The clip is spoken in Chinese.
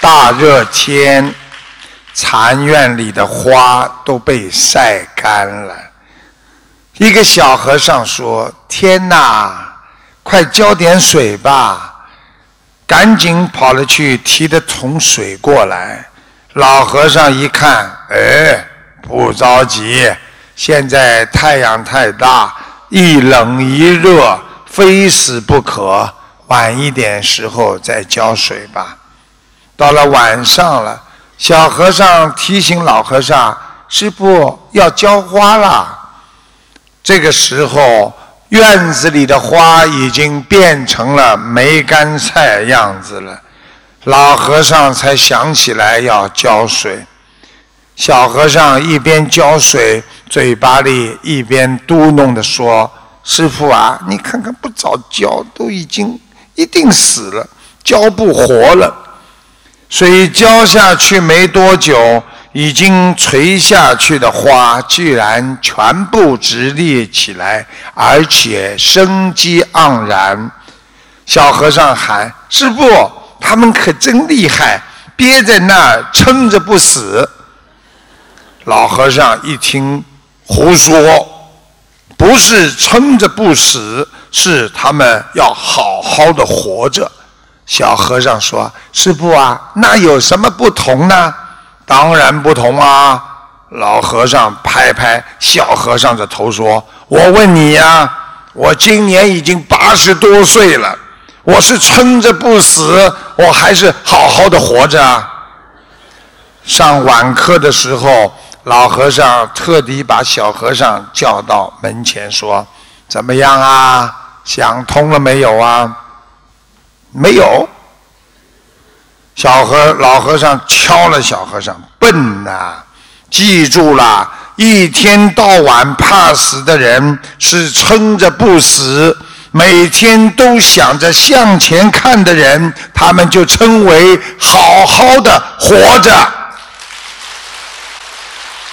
大热天，禅院里的花都被晒干了。一个小和尚说：“天哪，快浇点水吧！”赶紧跑了去提着桶水过来。老和尚一看，哎，不着急，现在太阳太大，一冷一热，非死不可。晚一点时候再浇水吧。到了晚上了，小和尚提醒老和尚：“师傅要浇花了。”这个时候，院子里的花已经变成了梅干菜样子了。老和尚才想起来要浇水。小和尚一边浇水，嘴巴里一边嘟哝地说：“师傅啊，你看看不早浇，都已经一定死了，浇不活了。水浇下去没多久。”已经垂下去的花，居然全部直立起来，而且生机盎然。小和尚喊：“师傅，他们可真厉害，憋在那儿撑着不死。”老和尚一听，胡说，不是撑着不死，是他们要好好的活着。小和尚说：“师傅啊，那有什么不同呢？”当然不同啊！老和尚拍拍小和尚的头说：“我问你呀，我今年已经八十多岁了，我是撑着不死，我还是好好的活着？”上晚课的时候，老和尚特地把小和尚叫到门前说：“怎么样啊？想通了没有啊？”没有。小和老和尚敲了小和尚，笨呐！记住了，一天到晚怕死的人是撑着不死，每天都想着向前看的人，他们就称为好好的活着。